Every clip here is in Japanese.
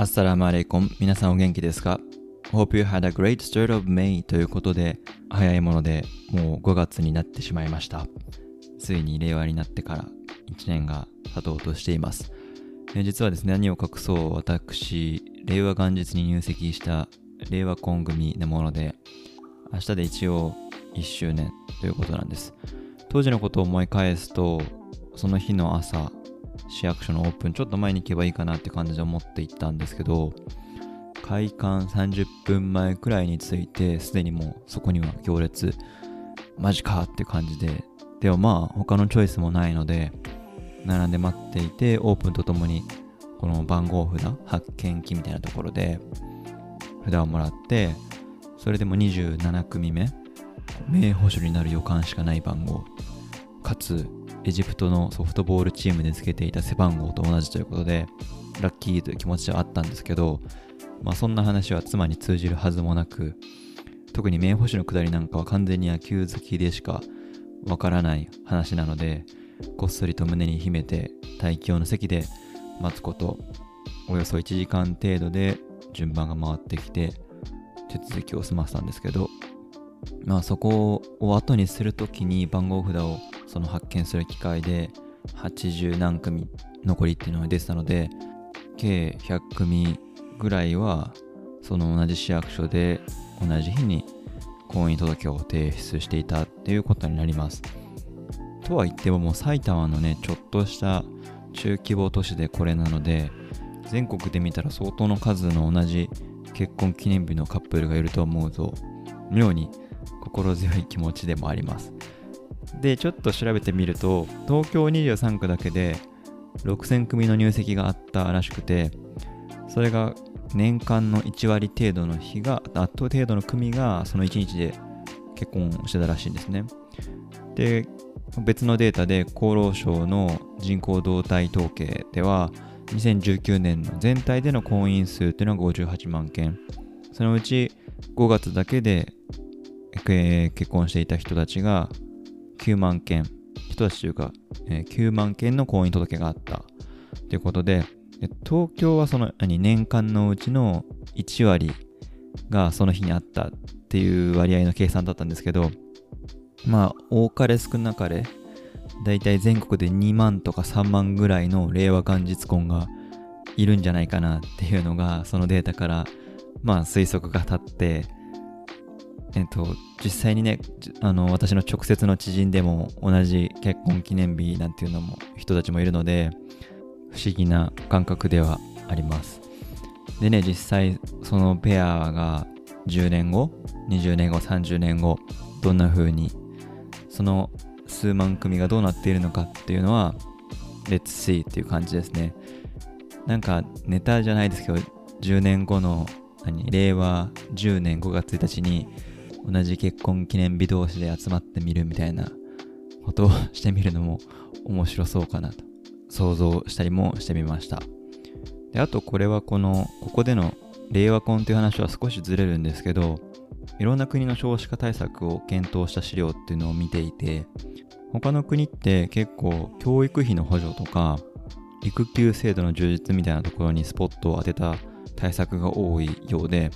アッサラムアレイコン。皆さんお元気ですか ?Hope you had a great start of May ということで、早いものでもう5月になってしまいました。ついに令和になってから1年が経とうとしています。実はですね、何を隠そう、私、令和元日に入籍した令和コン組のもので、明日で一応1周年ということなんです。当時のことを思い返すと、その日の朝、市役所のオープンちょっと前に行けばいいかなって感じで思って行ったんですけど開館30分前くらいに着いてすでにもうそこには行列マジかって感じで。でもまあ他のチョイスもないので並んで待っていてオープンとともにこの番号札発見機みたいなところで札をもらってそれでも27組目名捕手になる予感しかない番号かつエジプトのソフトボールチームでつけていた背番号と同じということで、ラッキーという気持ちはあったんですけど、まあそんな話は妻に通じるはずもなく、特に名捕手のくだりなんかは完全に野球好きでしかわからない話なので、こっそりと胸に秘めて待機用の席で待つこと、およそ1時間程度で順番が回ってきて手続きを済ませたんですけど、まあそこを後にするときに番号札をその発見する機会で80何組残りっていうのが出てたので計100組ぐらいはその同じ市役所で同じ日に婚姻届を提出していたっていうことになります。とは言ってももう埼玉のねちょっとした中規模都市でこれなので全国で見たら相当の数の同じ結婚記念日のカップルがいると思うと妙に心強い気持ちでもあります。で、ちょっと調べてみると、東京23区だけで6000組の入籍があったらしくて、それが年間の1割程度の日が、あと程度の組がその1日で結婚してたらしいんですね。で、別のデータで厚労省の人口動態統計では、2019年の全体での婚姻数っていうのが58万件。そのうち5月だけで結婚していた人たちが9万件、人たちというか、えー、9万件の婚姻届があった。ということで、東京はその年間のうちの1割がその日にあったっていう割合の計算だったんですけど、まあ、多かれ少なかれ、だいたい全国で2万とか3万ぐらいの令和元日婚がいるんじゃないかなっていうのが、そのデータから、まあ推測が立って、えっと、実際にね、あの、私の直接の知人でも同じ結婚記念日なんていうのも人たちもいるので、不思議な感覚ではあります。でね、実際そのペアが10年後、20年後、30年後、どんな風に、その数万組がどうなっているのかっていうのは、Let's see っていう感じですね。なんかネタじゃないですけど、10年後の何令和10年5月1日に同じ結婚記念日同士で集まってみるみたいなことをしてみるのも面白そうかなと想像したりもしてみました。であとこれはこのここでの令和婚という話は少しずれるんですけどいろんな国の少子化対策を検討した資料っていうのを見ていて他の国って結構教育費の補助とか育休制度の充実みたいなところにスポットを当てた対策が多いようで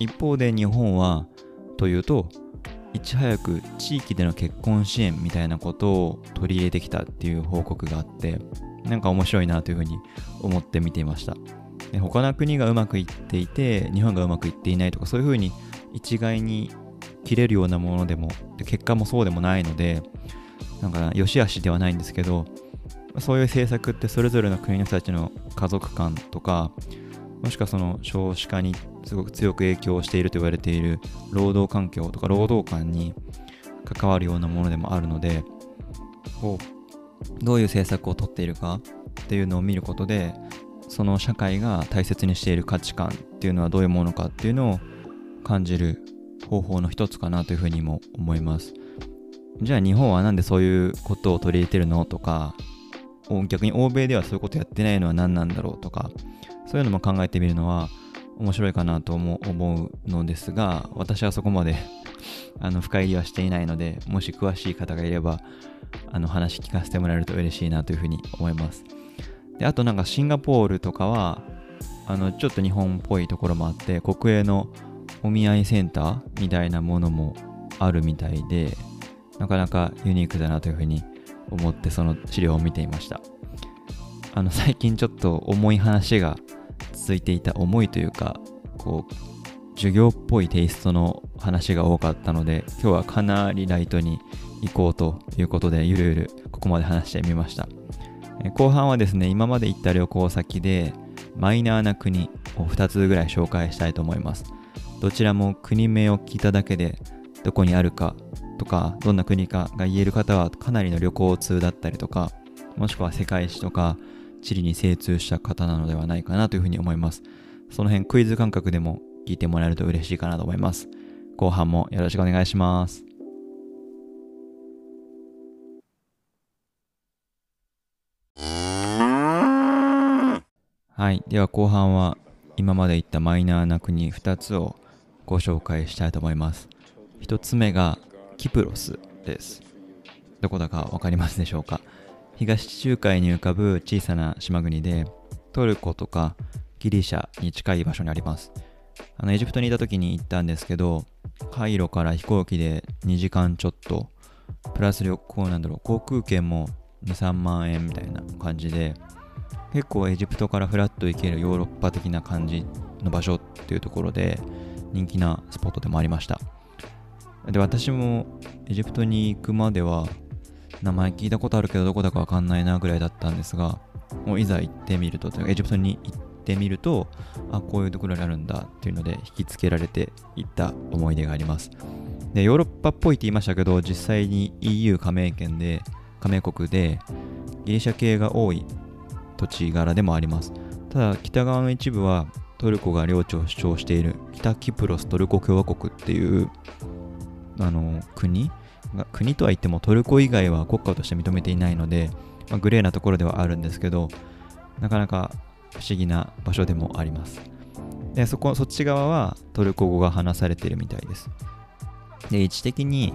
一方で日本はというといち早く地域での結婚支援みたいなことを取り入れてきたっていう報告があってなんか面白いなというふうに思って見ていました。他の国がうまくいっていて日本がうまくいっていないとかそういうふうに一概に切れるようなものでも結果もそうでもないのでなんか良し悪しではないんですけどそういう政策ってそれぞれの国の人たちの家族観とかもしくはその少子化にすごく強く影響していると言われている労働環境とか労働観に関わるようなものでもあるのでこうどういう政策をとっているかっていうのを見ることでその社会が大切にしている価値観っていうのはどういうものかっていうのを感じる方法の一つかなというふうにも思います。じゃあ日本はなんでそういうことを取り入れてるのとか逆に欧米ではそういうことやってないのは何なんだろうとかそういうのも考えてみるのは面白いかなと思うのですが、私はそこまで あの深入りはしていないので、もし詳しい方がいれば、あの話聞かせてもらえると嬉しいなというふうに思います。で、あとなんかシンガポールとかは、あのちょっと日本っぽいところもあって国営のお見合いセンターみたいなものもあるみたいでなかなかユニークだなというふうに思ってその資料を見ていました。あの最近ちょっと重い話が続いていた重いというかこう授業っぽいテイストの話が多かったので今日はかなりライトに行こうということでゆるゆるここまで話してみました。後半はですね今まで行った旅行先でマイナーな国を2つぐらい紹介したいと思います。どちらも国名を聞いただけでどこにあるかとかどんな国かが言える方はかなりの旅行通だったりとかもしくは世界史とか地理に精通した方なのではないかなというふうに思いますその辺クイズ感覚でも聞いてもらえると嬉しいかなと思います後半もよろしくお願いしますはい。では後半は今まで言ったマイナーな国2つをご紹介したいと思います。1つ目がキプロスです。どこだか分かりますでしょうか？東地中海に浮かぶ小さな島国でトルコとかギリシャに近い場所にあります。あのエジプトにいた時に行ったんですけどカイロから飛行機で2時間ちょっとプラス旅行なんだろう航空券も23万円みたいな感じで結構エジプトからフラッと行けるヨーロッパ的な感じの場所っていうところで人気なスポットでもありましたで私もエジプトに行くまでは名前聞いたことあるけどどこだかわかんないなぐらいだったんですがもういざ行ってみるとエジプトに行ってみるとあこういうところにあるんだっていうので引きつけられていった思い出がありますでヨーロッパっぽいって言いましたけど実際に EU 加盟圏で加盟国でギリシャ系が多い土地柄でもあります。ただ北側の一部はトルコが領地を主張している北キプロストルコ共和国っていうあの国？国とは言ってもトルコ以外は国家として認めていないので、まあ、グレーなところではあるんですけどなかなか不思議な場所でもあります。でそこそっち側はトルコ語が話されているみたいです。で位置的に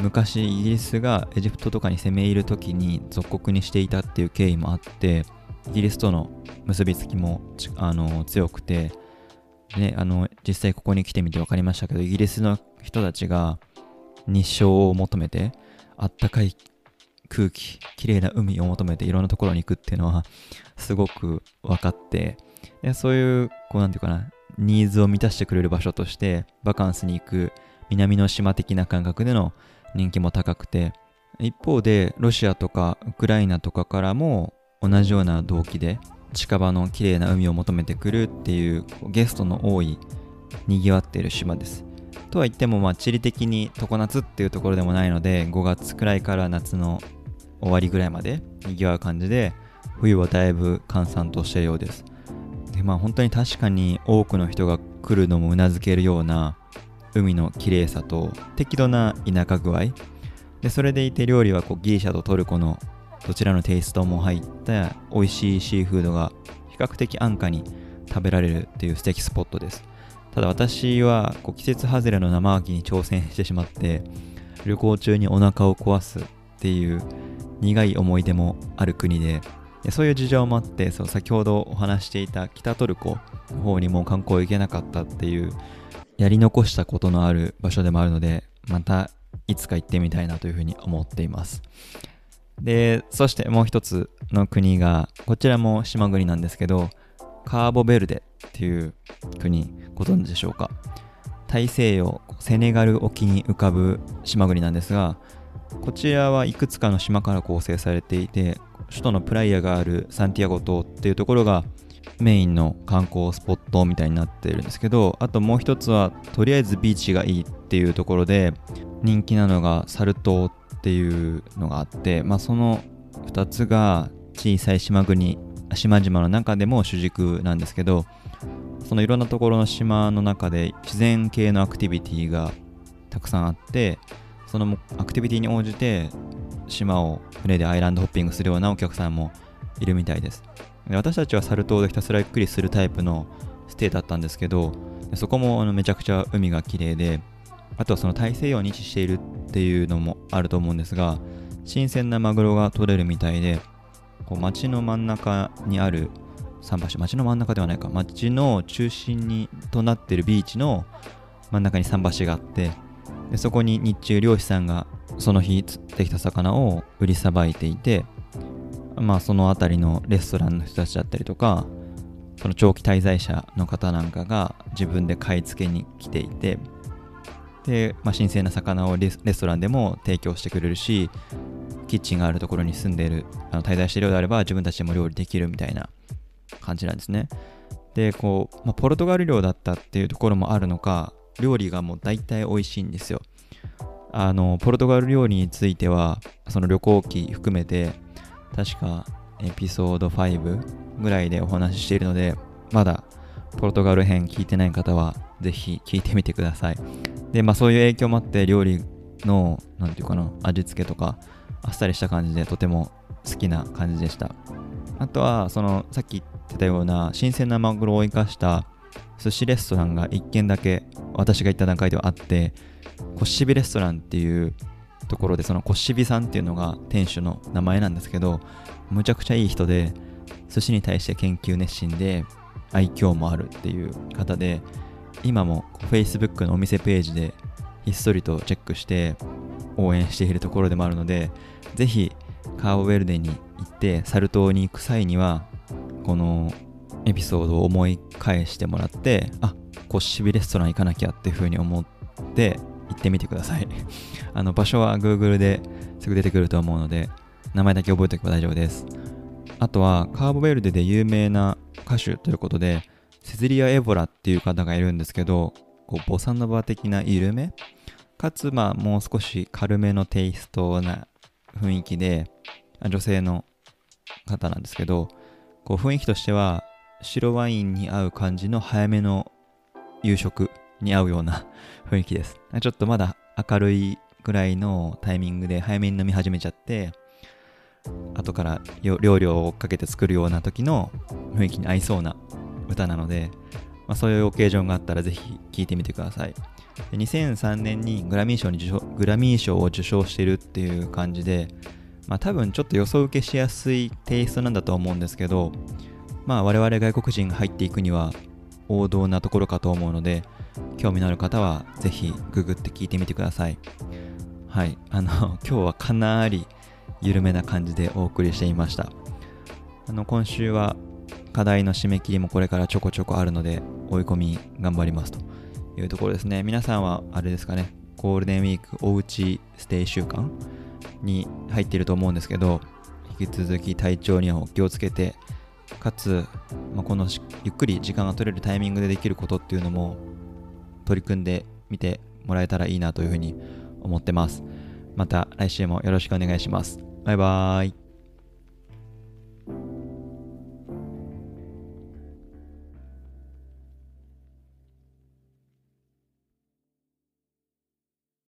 昔イギリスがエジプトとかに攻め入る時に属国にしていたっていう経緯もあってイギリスとの結びつきもあの強くて、ね、あの実際ここに来てみて分かりましたけどイギリスの人たちが日照を求めてあったかい空気綺麗な海を求めていろんなところに行くっていうのはすごく分かってでそういうこうなんていうかなニーズを満たしてくれる場所としてバカンスに行く南の島的な感覚での人気も高くて一方でロシアとかウクライナとかからも同じような動機で近場の綺麗な海を求めてくるっていうゲストの多い賑わっている島です。とは言ってもまあ地理的に常夏っていうところでもないので5月くらいから夏の終わりぐらいまで賑わう感じで冬はだいぶ閑散としてるようです。でまあ本当に確かに多くの人が来るのもうなずけるような海の綺麗さと適度な田舎具合でそれでいて料理はこうギリシャとトルコのどちらのテイストも入った美味しいシーフードが比較的安価に食べられるっていう素敵スポットですただ私はこう季節外れの生牡蠣に挑戦してしまって旅行中にお腹を壊すっていう苦い思い出もある国ででそういう事情もあってそう先ほどお話していた北トルコの方にも観光行けなかったっていうやり残したことのある場所でもあるのでまたいつか行ってみたいなというふうに思っています。で、そしてもう一つの国が、こちらも島国なんですけど、カーボベルデっていう国、ご存知でしょうか。大西洋、セネガル沖に浮かぶ島国なんですが、こちらはいくつかの島から構成されていて、首都のプライアがあるサンティアゴ島っていうところがメインの観光スポットみたいになってるんですけど、あともう一つは、とりあえずビーチがいいっていうところで、人気なのがサル島っっていうのがあって、まあ、その2つが小さい島国島々の中でも主軸なんですけどそのいろんなところの島の中で自然系のアクティビティがたくさんあってそのアクティビティに応じて島を船でアイランドホッピングするようなお客さんもいるみたいです。で私たちはサル島でひたすらゆっくりするタイプのステイだったんですけどそこもあのめちゃくちゃ海が綺麗であとはその大西洋に位置しているっていうのもあると思うんですが新鮮なマグロが取れるみたいでこう街の真ん中にある桟橋街の真ん中ではないか。街の中心にとなっているビーチの真ん中に桟橋があってでそこに日中漁師さんがその日釣ってきた魚を売りさばいていてまあその辺りのレストランの人たちだったりとかその長期滞在者の方なんかが自分で買い付けに来ていてで、まあ、新鮮な魚をレストランでも提供してくれるしキッチンがあるところに住んでいるあの滞在しているようであれば自分たちでも料理できるみたいな感じなんですね。でこう、まあ、ポルトガル領だったっていうところもあるのか料理がもう大体美味しいんですよ。あのポルトガル料理についてはその旅行記含めて確かエピソード5ぐらいでお話ししているのでまだポルトガル編聞いてない方はぜひ聞いてみてください。でまあそういう影響もあって料理の何て言うかな味付けとかあっさりした感じでとても好きな感じでした。あとはそのさっき言ってたような新鮮なマグロを生かした寿司レストランが1軒だけ私が行った段階ではあってコッシビレストランっていうところでそのコッシビさんっていうのが店主の名前なんですけどむちゃくちゃいい人で寿司に対して研究熱心で愛嬌もあるっていう方で今も Facebook のお店ページでひっそりとチェックして応援しているところでもあるのでぜひカーボベルデに行ってサル島に行く際にはこのエピソードを思い返してもらってあコッシビレストラン行かなきゃっていう風に思って行ってみてください。あの場所は Google ですぐ出てくると思うので名前だけ覚えておけば大丈夫です。あとはカーボベルデで有名な歌手ということでセズリア・エボラっていう方がいるんですけどこうボサノバ的な緩めかつまあもう少し軽めのテイストな雰囲気で女性の方なんですけどこう雰囲気としては白ワインに合う感じの早めの夕食に合うような 雰囲気です。ちょっとまだ明るいぐらいのタイミングで早めに飲み始めちゃって後から料理を追っかけて作るような時の雰囲気に合いそうな歌なので、まあ、そういうオケージョンがあったらぜひ聴いてみてください。2003年にグラミー賞にグラミー賞を受賞してるっていう感じで、まあ、多分ちょっと予想受けしやすいテイストなんだと思うんですけど、まあ、我々外国人が入っていくには王道なところかと思うので興味のある方はぜひググって聞いてみてください。はい。あの 今日はかなり緩めな感じでお送りしていました。あの今週は課題の締め切りもこれからちょこちょこあるので追い込み頑張りますと。いうところですね。皆さんはあれですかね。ゴールデンウィークおうちステイ週間に入っていると思うんですけど引き続き体調にはお気をつけてかつ、まあ、このゆっくり時間が取れるタイミングでできることっていうのも取り組んでみてもらえたらいいなというふうに思ってます。また来週もよろしくお願いします。バイバーイ。